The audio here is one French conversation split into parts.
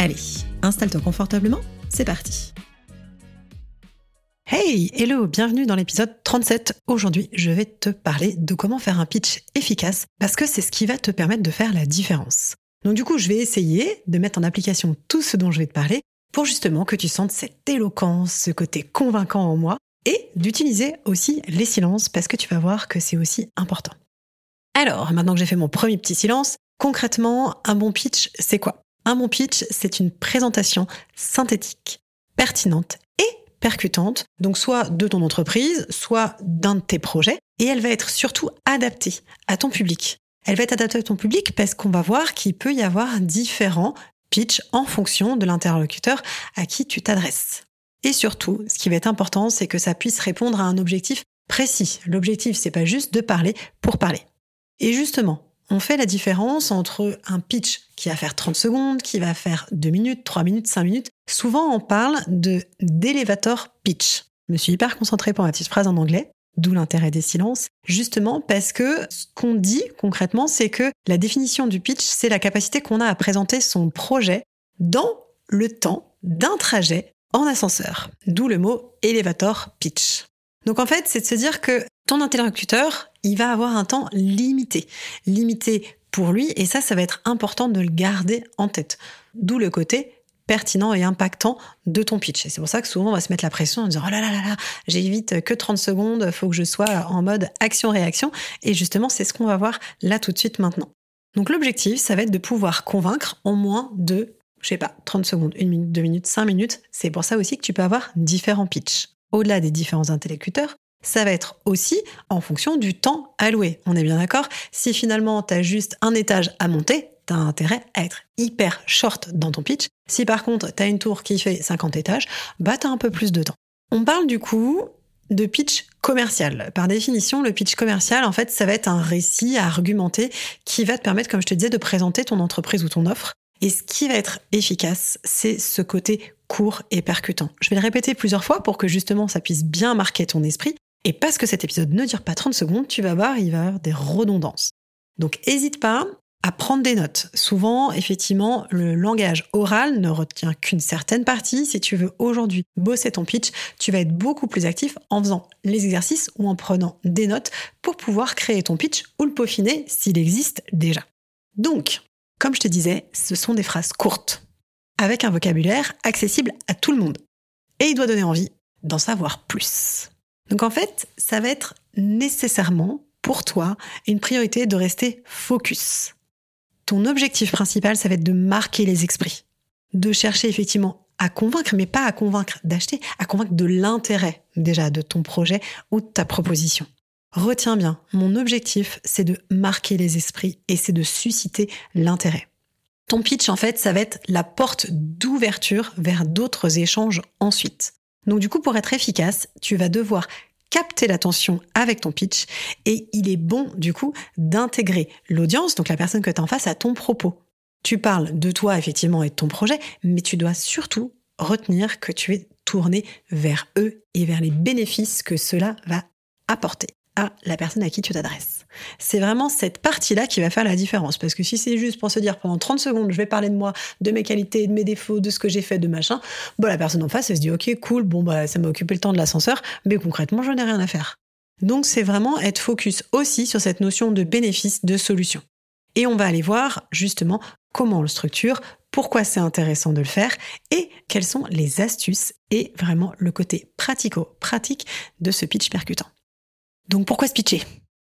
Allez, installe-toi confortablement c'est parti Hey, hello, bienvenue dans l'épisode 37. Aujourd'hui, je vais te parler de comment faire un pitch efficace parce que c'est ce qui va te permettre de faire la différence. Donc du coup, je vais essayer de mettre en application tout ce dont je vais te parler pour justement que tu sentes cette éloquence, ce côté convaincant en moi et d'utiliser aussi les silences parce que tu vas voir que c'est aussi important. Alors, maintenant que j'ai fait mon premier petit silence, concrètement, un bon pitch, c'est quoi? Un bon pitch, c'est une présentation synthétique, pertinente et percutante, donc soit de ton entreprise, soit d'un de tes projets, et elle va être surtout adaptée à ton public. Elle va être adaptée à ton public parce qu'on va voir qu'il peut y avoir différents pitchs en fonction de l'interlocuteur à qui tu t'adresses. Et surtout, ce qui va être important, c'est que ça puisse répondre à un objectif précis. L'objectif, c'est pas juste de parler pour parler. Et justement, on fait la différence entre un pitch qui va faire 30 secondes, qui va faire 2 minutes, 3 minutes, 5 minutes. Souvent, on parle de d'elevator pitch. Je me suis hyper concentrée pour ma petite phrase en anglais, d'où l'intérêt des silences, justement parce que ce qu'on dit concrètement, c'est que la définition du pitch, c'est la capacité qu'on a à présenter son projet dans le temps d'un trajet en ascenseur. D'où le mot elevator pitch. Donc en fait, c'est de se dire que ton interlocuteur, il va avoir un temps limité. Limité pour lui, et ça, ça va être important de le garder en tête. D'où le côté pertinent et impactant de ton pitch. Et c'est pour ça que souvent on va se mettre la pression en disant oh là là là là, j'ai vite que 30 secondes, faut que je sois en mode action-réaction. Et justement, c'est ce qu'on va voir là tout de suite maintenant. Donc l'objectif, ça va être de pouvoir convaincre en moins de, je sais pas, 30 secondes, 1 minute, 2 minutes, 5 minutes. C'est pour ça aussi que tu peux avoir différents pitchs. Au-delà des différents interlocuteurs, ça va être aussi en fonction du temps alloué. On est bien d'accord? Si finalement tu as juste un étage à monter, tu as intérêt à être hyper short dans ton pitch. Si par contre tu as une tour qui fait 50 étages, bah tu as un peu plus de temps. On parle du coup de pitch commercial. Par définition, le pitch commercial, en fait, ça va être un récit à argumenter qui va te permettre, comme je te disais, de présenter ton entreprise ou ton offre. Et ce qui va être efficace, c'est ce côté court et percutant. Je vais le répéter plusieurs fois pour que justement ça puisse bien marquer ton esprit. Et parce que cet épisode ne dure pas 30 secondes, tu vas voir, il va y avoir des redondances. Donc n'hésite pas à prendre des notes. Souvent, effectivement, le langage oral ne retient qu'une certaine partie. Si tu veux aujourd'hui bosser ton pitch, tu vas être beaucoup plus actif en faisant les exercices ou en prenant des notes pour pouvoir créer ton pitch ou le peaufiner s'il existe déjà. Donc, comme je te disais, ce sont des phrases courtes, avec un vocabulaire accessible à tout le monde. Et il doit donner envie d'en savoir plus. Donc en fait, ça va être nécessairement pour toi une priorité de rester focus. Ton objectif principal, ça va être de marquer les esprits, de chercher effectivement à convaincre, mais pas à convaincre d'acheter, à convaincre de l'intérêt déjà de ton projet ou de ta proposition. Retiens bien, mon objectif, c'est de marquer les esprits et c'est de susciter l'intérêt. Ton pitch, en fait, ça va être la porte d'ouverture vers d'autres échanges ensuite. Donc du coup, pour être efficace, tu vas devoir capter l'attention avec ton pitch et il est bon du coup d'intégrer l'audience, donc la personne que tu as en face, à ton propos. Tu parles de toi effectivement et de ton projet, mais tu dois surtout retenir que tu es tourné vers eux et vers les bénéfices que cela va apporter à la personne à qui tu t'adresses. C'est vraiment cette partie-là qui va faire la différence. Parce que si c'est juste pour se dire pendant 30 secondes, je vais parler de moi, de mes qualités, de mes défauts, de ce que j'ai fait, de machin, bon, la personne en face, elle se dit, OK, cool, bon, bah, ça m'a occupé le temps de l'ascenseur, mais concrètement, j'en ai rien à faire. Donc, c'est vraiment être focus aussi sur cette notion de bénéfice, de solution. Et on va aller voir justement comment on le structure, pourquoi c'est intéressant de le faire et quelles sont les astuces et vraiment le côté pratico-pratique de ce pitch percutant. Donc pourquoi se pitcher?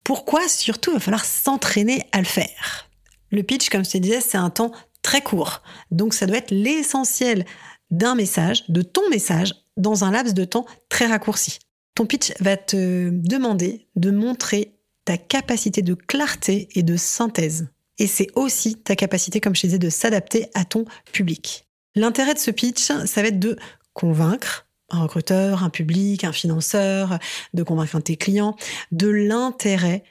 Pourquoi surtout va falloir s'entraîner à le faire? Le pitch, comme je te disais, c'est un temps très court. Donc ça doit être l'essentiel d'un message, de ton message, dans un laps de temps très raccourci. Ton pitch va te demander de montrer ta capacité de clarté et de synthèse. Et c'est aussi ta capacité, comme je te disais, de s'adapter à ton public. L'intérêt de ce pitch, ça va être de convaincre un recruteur, un public, un financeur, de convaincre tes clients de l'intérêt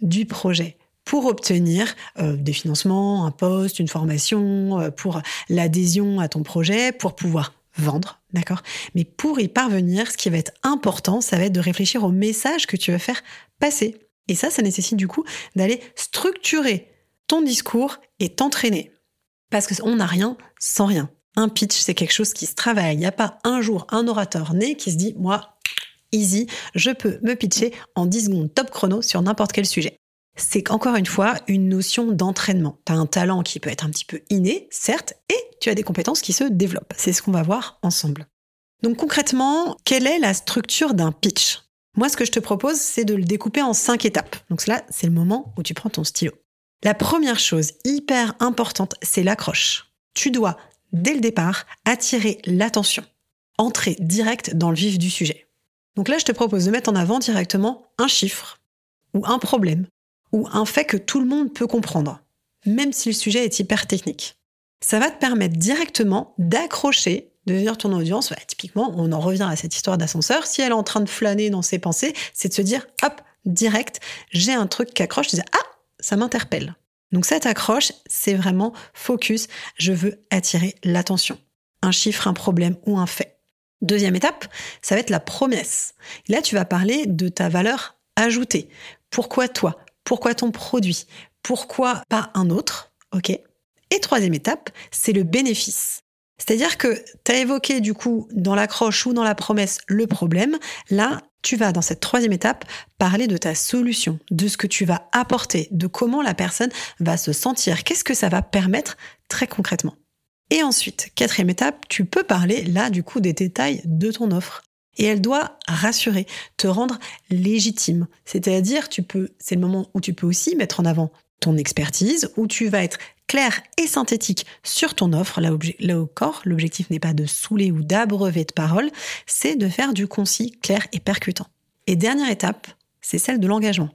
du projet pour obtenir euh, des financements, un poste, une formation, euh, pour l'adhésion à ton projet, pour pouvoir vendre, d'accord? Mais pour y parvenir, ce qui va être important, ça va être de réfléchir au message que tu veux faire passer. Et ça, ça nécessite du coup d'aller structurer ton discours et t'entraîner. Parce qu'on n'a rien sans rien. Un pitch, c'est quelque chose qui se travaille. Il n'y a pas un jour un orateur né qui se dit, moi, easy, je peux me pitcher en 10 secondes top chrono sur n'importe quel sujet. C'est encore une fois une notion d'entraînement. Tu as un talent qui peut être un petit peu inné, certes, et tu as des compétences qui se développent. C'est ce qu'on va voir ensemble. Donc concrètement, quelle est la structure d'un pitch? Moi, ce que je te propose, c'est de le découper en cinq étapes. Donc là, c'est le moment où tu prends ton stylo. La première chose hyper importante, c'est l'accroche. Tu dois, dès le départ, attirer l'attention. Entrer direct dans le vif du sujet. Donc là, je te propose de mettre en avant directement un chiffre ou un problème ou un fait que tout le monde peut comprendre, même si le sujet est hyper technique. Ça va te permettre directement d'accrocher, de venir ton audience. typiquement, on en revient à cette histoire d'ascenseur. Si elle est en train de flâner dans ses pensées, c'est de se dire, hop, direct, j'ai un truc qui accroche. Tu dis, ah, ça m'interpelle. Donc cette accroche, c'est vraiment focus. Je veux attirer l'attention. Un chiffre, un problème ou un fait. Deuxième étape, ça va être la promesse. Là, tu vas parler de ta valeur ajoutée. Pourquoi toi? Pourquoi ton produit? Pourquoi pas un autre? Ok. Et troisième étape, c'est le bénéfice. C'est-à-dire que tu as évoqué du coup dans l'accroche ou dans la promesse le problème. Là, tu vas dans cette troisième étape parler de ta solution, de ce que tu vas apporter, de comment la personne va se sentir, qu'est-ce que ça va permettre très concrètement? Et ensuite, quatrième étape, tu peux parler là du coup des détails de ton offre et elle doit rassurer, te rendre légitime. C'est-à-dire, tu peux, c'est le moment où tu peux aussi mettre en avant ton expertise, où tu vas être clair et synthétique sur ton offre. Là, là au corps, l'objectif n'est pas de saouler ou d'abreuver de paroles, c'est de faire du concis, clair et percutant. Et dernière étape, c'est celle de l'engagement.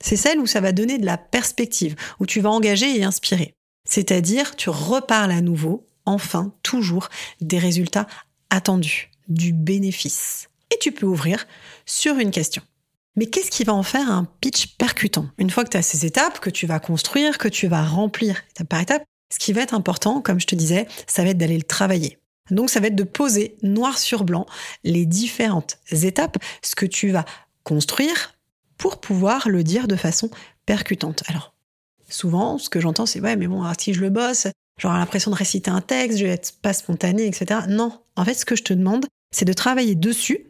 C'est celle où ça va donner de la perspective, où tu vas engager et inspirer. C'est-à-dire, tu reparles à nouveau, enfin, toujours, des résultats attendus du bénéfice. Et tu peux ouvrir sur une question. Mais qu'est-ce qui va en faire un pitch percutant? Une fois que tu as ces étapes que tu vas construire, que tu vas remplir étape par étape, ce qui va être important, comme je te disais, ça va être d'aller le travailler. Donc ça va être de poser noir sur blanc les différentes étapes, ce que tu vas construire pour pouvoir le dire de façon percutante. Alors, souvent, ce que j'entends, c'est ouais, mais bon, si je le bosse, j'aurai l'impression de réciter un texte, je vais être pas spontané, etc. Non, en fait, ce que je te demande, c'est de travailler dessus.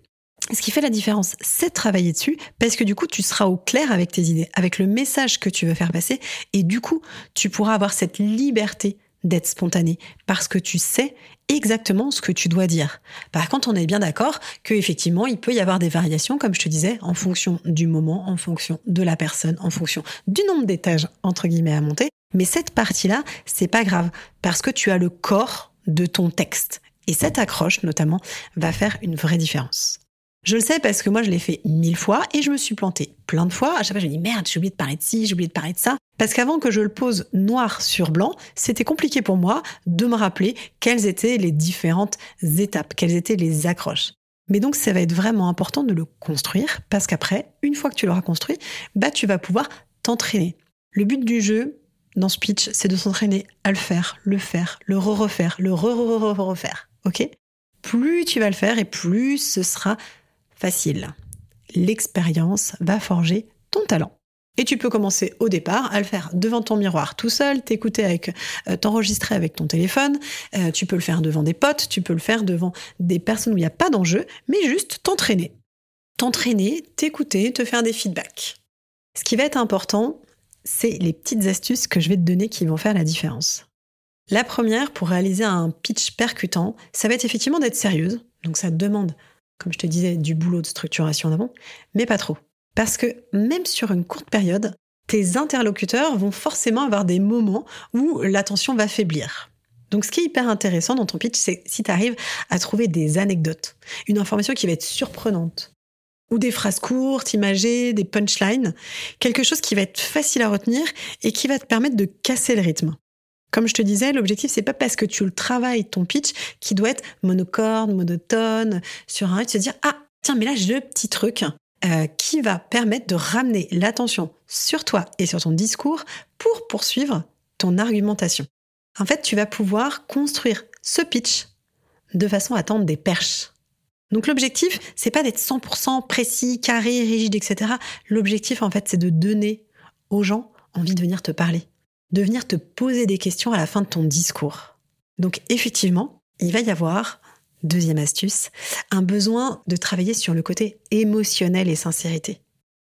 Ce qui fait la différence, c'est de travailler dessus, parce que du coup, tu seras au clair avec tes idées, avec le message que tu veux faire passer, et du coup, tu pourras avoir cette liberté d'être spontané, parce que tu sais exactement ce que tu dois dire. Par contre, on est bien d'accord que effectivement, il peut y avoir des variations, comme je te disais, en fonction du moment, en fonction de la personne, en fonction du nombre d'étages entre guillemets à monter. Mais cette partie-là, c'est pas grave, parce que tu as le corps de ton texte. Et cette accroche, notamment, va faire une vraie différence. Je le sais parce que moi, je l'ai fait mille fois et je me suis plantée plein de fois. À chaque fois, je me dis merde, j'ai oublié de parler de ci, j'ai oublié de parler de ça. Parce qu'avant que je le pose noir sur blanc, c'était compliqué pour moi de me rappeler quelles étaient les différentes étapes, quelles étaient les accroches. Mais donc, ça va être vraiment important de le construire parce qu'après, une fois que tu l'auras construit, bah, tu vas pouvoir t'entraîner. Le but du jeu, dans ce pitch, c'est de s'entraîner à le faire, le faire, le re-refaire, le re-re-re-refaire ok? Plus tu vas le faire et plus ce sera facile. L'expérience va forger ton talent. Et tu peux commencer au départ à le faire devant ton miroir tout seul, t'écouter avec, euh, t'enregistrer avec ton téléphone. Euh, tu peux le faire devant des potes, tu peux le faire devant des personnes où il n'y a pas d'enjeu, mais juste t'entraîner. T'entraîner, t'écouter, te faire des feedbacks. Ce qui va être important, c'est les petites astuces que je vais te donner qui vont faire la différence. La première, pour réaliser un pitch percutant, ça va être effectivement d'être sérieuse. Donc ça demande, comme je te disais, du boulot de structuration en avant, mais pas trop. Parce que même sur une courte période, tes interlocuteurs vont forcément avoir des moments où l'attention va faiblir. Donc ce qui est hyper intéressant dans ton pitch, c'est si tu arrives à trouver des anecdotes, une information qui va être surprenante, ou des phrases courtes, imagées, des punchlines, quelque chose qui va être facile à retenir et qui va te permettre de casser le rythme. Comme je te disais, l'objectif, c'est pas parce que tu le travailles, ton pitch, qui doit être monocorde, monotone, sur un, de se dire, ah, tiens, mais là, j'ai le petit truc euh, qui va permettre de ramener l'attention sur toi et sur ton discours pour poursuivre ton argumentation. En fait, tu vas pouvoir construire ce pitch de façon à tendre des perches. Donc l'objectif, c'est pas d'être 100% précis, carré, rigide, etc. L'objectif, en fait, c'est de donner aux gens envie de venir te parler, de venir te poser des questions à la fin de ton discours. Donc effectivement, il va y avoir Deuxième astuce, un besoin de travailler sur le côté émotionnel et sincérité.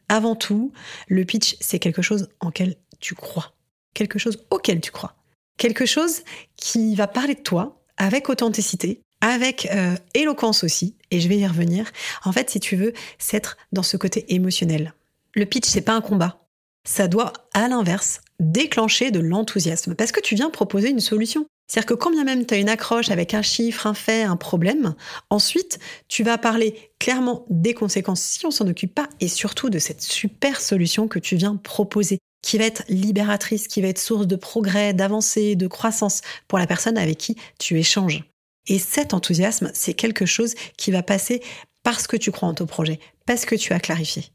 Avant tout, le pitch, c'est quelque chose en quel tu crois, quelque chose auquel tu crois, quelque chose qui va parler de toi avec authenticité, avec euh, éloquence aussi, et je vais y revenir. En fait, si tu veux, c'est être dans ce côté émotionnel. Le pitch, c'est pas un combat. Ça doit, à l'inverse, déclencher de l'enthousiasme parce que tu viens proposer une solution. C'est-à-dire que quand bien même tu as une accroche avec un chiffre, un fait, un problème, ensuite, tu vas parler clairement des conséquences si on s'en occupe pas et surtout de cette super solution que tu viens proposer qui va être libératrice, qui va être source de progrès, d'avancée, de croissance pour la personne avec qui tu échanges. Et cet enthousiasme, c'est quelque chose qui va passer parce que tu crois en ton projet, parce que tu as clarifié.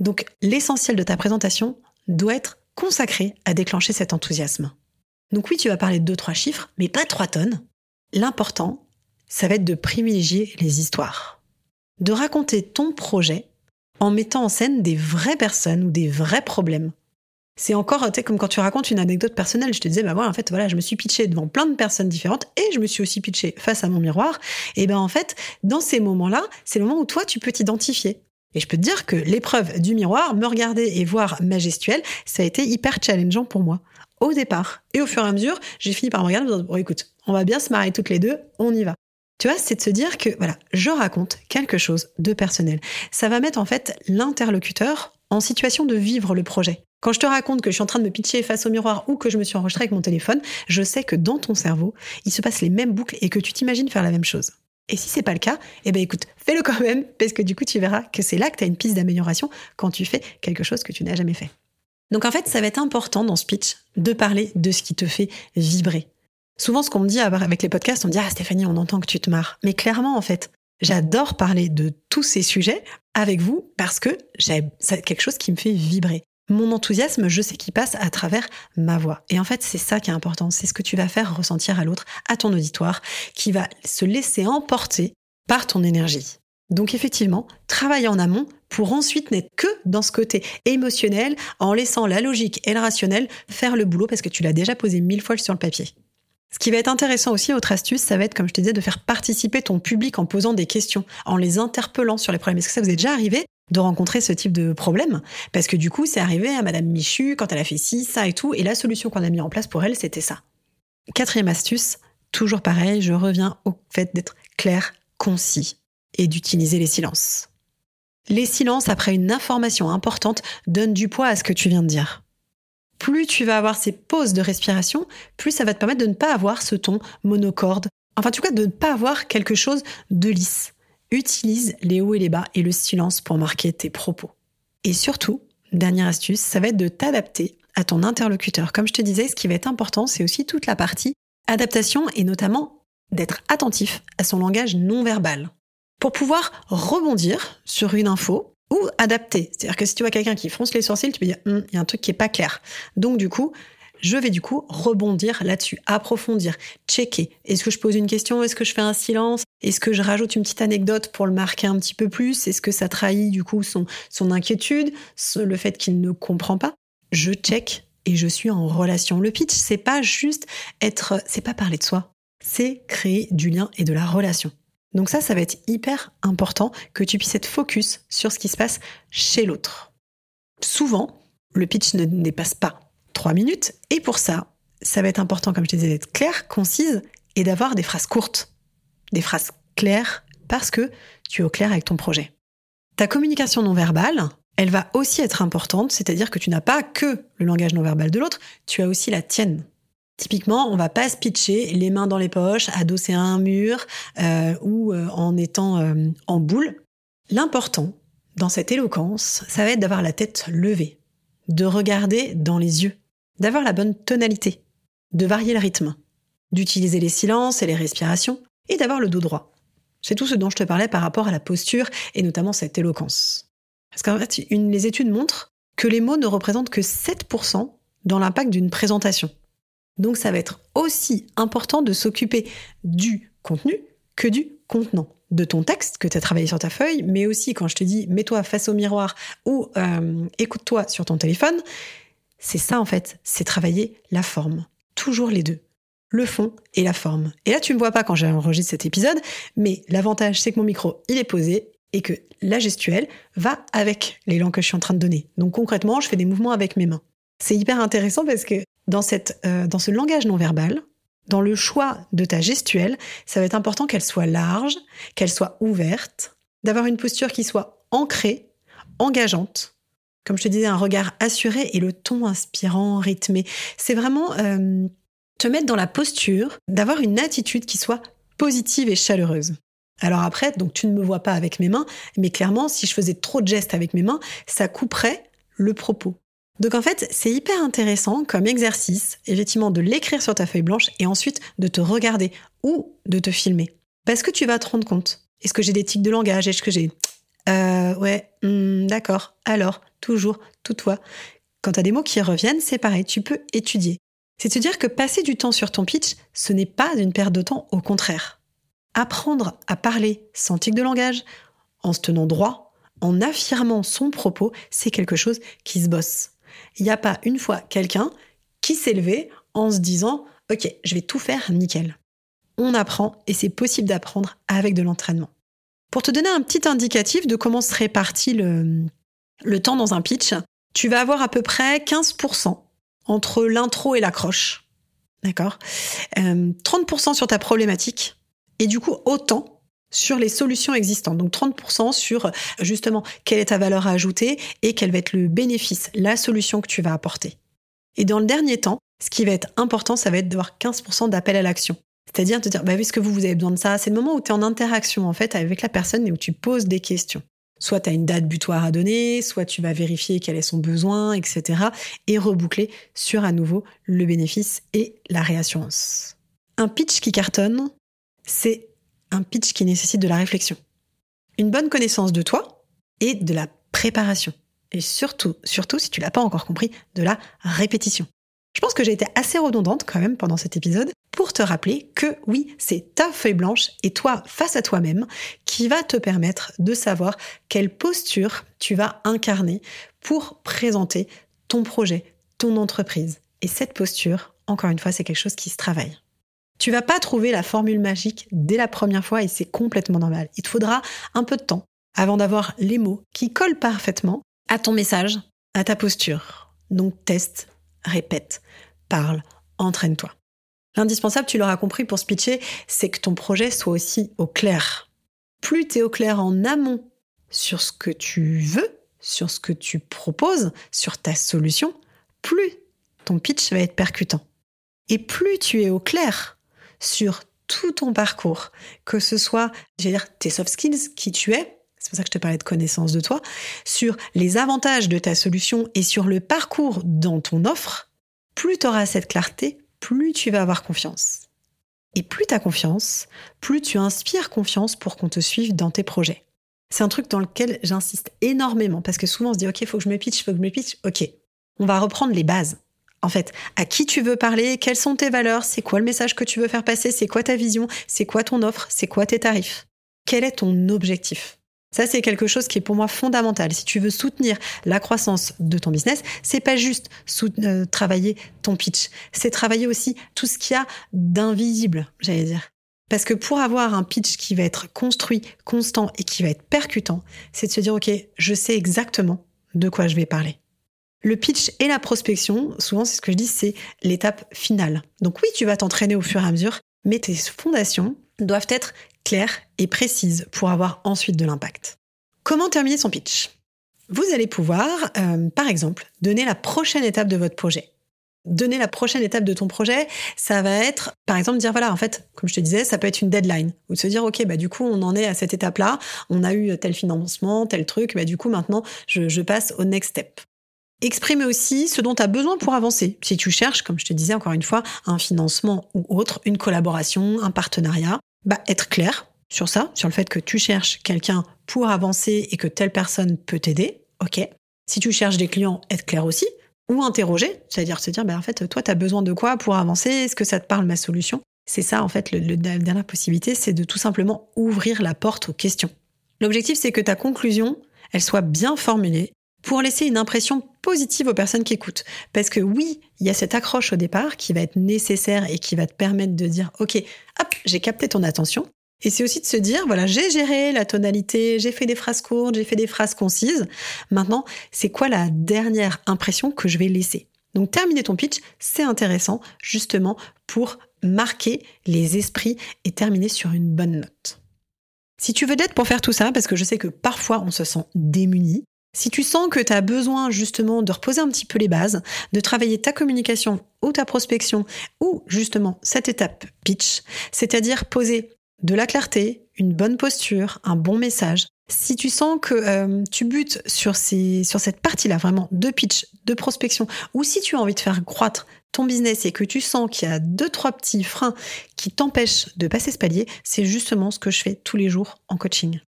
Donc l'essentiel de ta présentation doit être consacré à déclencher cet enthousiasme. Donc oui, tu vas parler de deux, trois chiffres, mais pas trois tonnes. L'important, ça va être de privilégier les histoires. De raconter ton projet en mettant en scène des vraies personnes ou des vrais problèmes. C'est encore, comme quand tu racontes une anecdote personnelle. Je te disais, bah voilà, en fait, voilà, je me suis pitché devant plein de personnes différentes et je me suis aussi pitché face à mon miroir. Et ben, en fait, dans ces moments-là, c'est le moment où toi, tu peux t'identifier. Et je peux te dire que l'épreuve du miroir, me regarder et voir ma gestuelle, ça a été hyper challengeant pour moi au départ. Et au fur et à mesure, j'ai fini par me regarder en me disant, bon, écoute, on va bien se marrer toutes les deux, on y va. Tu vois, c'est de se dire que, voilà, je raconte quelque chose de personnel. Ça va mettre en fait l'interlocuteur en situation de vivre le projet. Quand je te raconte que je suis en train de me pitcher face au miroir ou que je me suis enregistré avec mon téléphone, je sais que dans ton cerveau, il se passe les mêmes boucles et que tu t'imagines faire la même chose. Et si c'est pas le cas, eh ben écoute, fais-le quand même, parce que du coup, tu verras que c'est là que tu as une piste d'amélioration quand tu fais quelque chose que tu n'as jamais fait. Donc en fait, ça va être important dans ce pitch de parler de ce qui te fait vibrer. Souvent, ce qu'on me dit avec les podcasts, on me dit Ah Stéphanie, on entend que tu te marres. Mais clairement, en fait, j'adore parler de tous ces sujets avec vous parce que c'est quelque chose qui me fait vibrer. Mon enthousiasme, je sais qu'il passe à travers ma voix. Et en fait, c'est ça qui est important. C'est ce que tu vas faire ressentir à l'autre, à ton auditoire, qui va se laisser emporter par ton énergie. Donc effectivement, travailler en amont pour ensuite n'être que dans ce côté émotionnel en laissant la logique et le rationnel faire le boulot parce que tu l'as déjà posé mille fois sur le papier. Ce qui va être intéressant aussi, autre astuce, ça va être, comme je te disais, de faire participer ton public en posant des questions, en les interpellant sur les problèmes. Est-ce que ça vous est déjà arrivé de rencontrer ce type de problème Parce que du coup, c'est arrivé à Madame Michu quand elle a fait ci, ça et tout, et la solution qu'on a mis en place pour elle, c'était ça. Quatrième astuce, toujours pareil, je reviens au fait d'être clair, concis et d'utiliser les silences. Les silences après une information importante donnent du poids à ce que tu viens de dire. Plus tu vas avoir ces pauses de respiration, plus ça va te permettre de ne pas avoir ce ton monocorde, enfin en tout cas de ne pas avoir quelque chose de lisse. Utilise les hauts et les bas et le silence pour marquer tes propos. Et surtout, dernière astuce, ça va être de t'adapter à ton interlocuteur. Comme je te disais, ce qui va être important, c'est aussi toute la partie adaptation et notamment d'être attentif à son langage non verbal pour pouvoir rebondir sur une info ou adapter. C'est-à-dire que si tu vois quelqu'un qui fronce les sourcils, tu peux dire, hum, il y a un truc qui est pas clair. Donc du coup, je vais du coup rebondir là-dessus, approfondir, checker. Est-ce que je pose une question? Est-ce que je fais un silence? Est-ce que je rajoute une petite anecdote pour le marquer un petit peu plus? Est-ce que ça trahit du coup son, son inquiétude, le fait qu'il ne comprend pas? Je check et je suis en relation. Le pitch, c'est pas juste être, c'est pas parler de soi, c'est créer du lien et de la relation. Donc ça, ça va être hyper important que tu puisses être focus sur ce qui se passe chez l'autre. Souvent, le pitch ne dépasse pas trois minutes et pour ça, ça va être important, comme je te disais, d'être clair, concise et d'avoir des phrases courtes. Des phrases claires parce que tu es au clair avec ton projet. Ta communication non verbale, elle va aussi être importante, c'est-à-dire que tu n'as pas que le langage non verbal de l'autre, tu as aussi la tienne. Typiquement, on va pas se pitcher les mains dans les poches, adossé à un mur euh, ou euh, en étant euh, en boule. L'important dans cette éloquence, ça va être d'avoir la tête levée, de regarder dans les yeux, d'avoir la bonne tonalité, de varier le rythme, d'utiliser les silences et les respirations, et d'avoir le dos droit. C'est tout ce dont je te parlais par rapport à la posture et notamment cette éloquence. Parce qu'en fait, les études montrent que les mots ne représentent que 7% dans l'impact d'une présentation. Donc ça va être aussi important de s'occuper du contenu que du contenant de ton texte que tu as travaillé sur ta feuille, mais aussi quand je te dis mets-toi face au miroir ou euh, écoute-toi sur ton téléphone, c'est ça en fait, c'est travailler la forme. Toujours les deux. Le fond et la forme. Et là, tu ne me vois pas quand j'enregistre cet épisode, mais l'avantage, c'est que mon micro, il est posé et que la gestuelle va avec langues que je suis en train de donner. Donc concrètement, je fais des mouvements avec mes mains. C'est hyper intéressant parce que dans, cette, euh, dans ce langage non verbal, dans le choix de ta gestuelle, ça va être important qu'elle soit large, qu'elle soit ouverte, d'avoir une posture qui soit ancrée, engageante. Comme je te disais, un regard assuré et le ton inspirant, rythmé. C'est vraiment euh, te mettre dans la posture d'avoir une attitude qui soit positive et chaleureuse. Alors après, donc tu ne me vois pas avec mes mains, mais clairement, si je faisais trop de gestes avec mes mains, ça couperait le propos. Donc en fait, c'est hyper intéressant comme exercice, effectivement, de l'écrire sur ta feuille blanche et ensuite de te regarder ou de te filmer. Parce que tu vas te rendre compte. Est-ce que j'ai des tics de langage? Est-ce que j'ai... Euh, ouais, hmm, d'accord. Alors, toujours, tout toi. Quand tu as des mots qui reviennent, c'est pareil, tu peux étudier. C'est te dire que passer du temps sur ton pitch, ce n'est pas une perte de temps, au contraire. Apprendre à parler sans tic de langage, en se tenant droit, en affirmant son propos, c'est quelque chose qui se bosse. Il n'y a pas une fois quelqu'un qui s'est levé en se disant Ok, je vais tout faire nickel. On apprend et c'est possible d'apprendre avec de l'entraînement. Pour te donner un petit indicatif de comment se répartit le, temps dans un pitch, tu vas avoir à peu près 15% entre l'intro et l'accroche. D'accord? 30% euh, sur ta problématique et du coup autant sur les solutions existantes. Donc 30% sur justement quelle est ta valeur à ajouter et quel va être le bénéfice, la solution que tu vas apporter. Et dans le dernier temps, ce qui va être important, ça va être d'avoir 15% d'appel à l'action. C'est-à-dire de dire, bah, est-ce que vous, vous avez besoin de ça C'est le moment où tu es en interaction en fait avec la personne et où tu poses des questions. Soit tu as une date butoir à donner, soit tu vas vérifier quel est son besoin, etc. Et reboucler sur à nouveau le bénéfice et la réassurance. Un pitch qui cartonne, c'est un pitch qui nécessite de la réflexion, une bonne connaissance de toi et de la préparation. Et surtout, surtout si tu l'as pas encore compris, de la répétition. Je pense que j'ai été assez redondante quand même pendant cet épisode pour te rappeler que oui, c'est ta feuille blanche et toi face à toi-même qui va te permettre de savoir quelle posture tu vas incarner pour présenter ton projet, ton entreprise. Et cette posture, encore une fois, c'est quelque chose qui se travaille. Tu vas pas trouver la formule magique dès la première fois et c'est complètement normal. Il te faudra un peu de temps avant d'avoir les mots qui collent parfaitement à ton message, à ta posture. Donc teste, répète, parle, entraîne-toi. L'indispensable, tu l'auras compris pour se pitcher, c'est que ton projet soit aussi au clair. Plus tu es au clair en amont sur ce que tu veux, sur ce que tu proposes, sur ta solution, plus ton pitch va être percutant. Et plus tu es au clair sur tout ton parcours, que ce soit, dire, tes soft skills, qui tu es, c'est pour ça que je te parlais de connaissance de toi, sur les avantages de ta solution et sur le parcours dans ton offre, plus tu auras cette clarté, plus tu vas avoir confiance. Et plus tu as confiance, plus tu inspires confiance pour qu'on te suive dans tes projets. C'est un truc dans lequel j'insiste énormément parce que souvent on se dit OK, il faut que je me pitch, il faut que je me pitch. OK. On va reprendre les bases en fait, à qui tu veux parler, quelles sont tes valeurs, c'est quoi le message que tu veux faire passer, c'est quoi ta vision, c'est quoi ton offre, c'est quoi tes tarifs. Quel est ton objectif? Ça, c'est quelque chose qui est pour moi fondamental. Si tu veux soutenir la croissance de ton business, c'est pas juste euh, travailler ton pitch, c'est travailler aussi tout ce qu'il y a d'invisible, j'allais dire. Parce que pour avoir un pitch qui va être construit, constant et qui va être percutant, c'est de se dire, OK, je sais exactement de quoi je vais parler. Le pitch et la prospection, souvent c'est ce que je dis, c'est l'étape finale. Donc oui, tu vas t'entraîner au fur et à mesure, mais tes fondations doivent être claires et précises pour avoir ensuite de l'impact. Comment terminer son pitch? Vous allez pouvoir, euh, par exemple, donner la prochaine étape de votre projet. Donner la prochaine étape de ton projet, ça va être, par exemple, dire voilà, en fait, comme je te disais, ça peut être une deadline ou se dire ok, bah du coup, on en est à cette étape-là, on a eu tel financement, tel truc, bah du coup maintenant, je, je passe au next step. Exprimer aussi ce dont tu as besoin pour avancer. Si tu cherches, comme je te disais encore une fois, un financement ou autre, une collaboration, un partenariat, bah être clair sur ça, sur le fait que tu cherches quelqu'un pour avancer et que telle personne peut t'aider. OK. Si tu cherches des clients, être clair aussi. Ou interroger, c'est-à-dire se dire, bah, en fait, toi, tu as besoin de quoi pour avancer? Est-ce que ça te parle ma solution? C'est ça, en fait, la dernière possibilité, c'est de tout simplement ouvrir la porte aux questions. L'objectif, c'est que ta conclusion, elle soit bien formulée pour laisser une impression positive aux personnes qui écoutent. Parce que oui, il y a cette accroche au départ qui va être nécessaire et qui va te permettre de dire, OK, hop, j'ai capté ton attention. Et c'est aussi de se dire, voilà, j'ai géré la tonalité, j'ai fait des phrases courtes, j'ai fait des phrases concises. Maintenant, c'est quoi la dernière impression que je vais laisser? Donc, terminer ton pitch, c'est intéressant, justement, pour marquer les esprits et terminer sur une bonne note. Si tu veux d'aide pour faire tout ça, parce que je sais que parfois on se sent démuni, si tu sens que tu as besoin justement de reposer un petit peu les bases, de travailler ta communication ou ta prospection, ou justement cette étape pitch, c'est-à-dire poser de la clarté, une bonne posture, un bon message, si tu sens que euh, tu butes sur, sur cette partie-là vraiment de pitch, de prospection, ou si tu as envie de faire croître ton business et que tu sens qu'il y a deux, trois petits freins qui t'empêchent de passer ce palier, c'est justement ce que je fais tous les jours en coaching.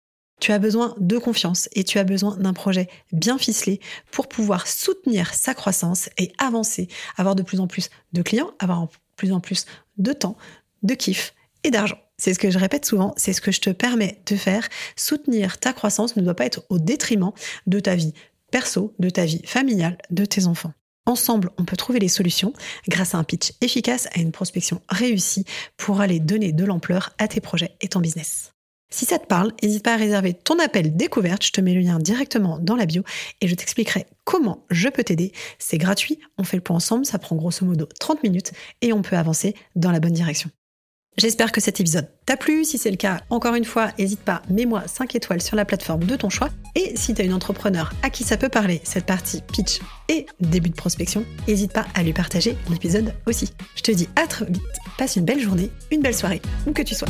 Tu as besoin de confiance et tu as besoin d'un projet bien ficelé pour pouvoir soutenir sa croissance et avancer, avoir de plus en plus de clients, avoir de plus en plus de temps, de kiff et d'argent. C'est ce que je répète souvent, c'est ce que je te permets de faire. Soutenir ta croissance ne doit pas être au détriment de ta vie perso, de ta vie familiale, de tes enfants. Ensemble, on peut trouver les solutions grâce à un pitch efficace, à une prospection réussie pour aller donner de l'ampleur à tes projets et ton business. Si ça te parle, n'hésite pas à réserver ton appel découverte, je te mets le lien directement dans la bio et je t'expliquerai comment je peux t'aider. C'est gratuit, on fait le point ensemble, ça prend grosso modo 30 minutes et on peut avancer dans la bonne direction. J'espère que cet épisode t'a plu. Si c'est le cas, encore une fois, n'hésite pas, mets-moi 5 étoiles sur la plateforme de ton choix. Et si tu as une entrepreneur à qui ça peut parler, cette partie pitch et début de prospection, n'hésite pas à lui partager l'épisode aussi. Je te dis à très vite, passe une belle journée, une belle soirée, où que tu sois.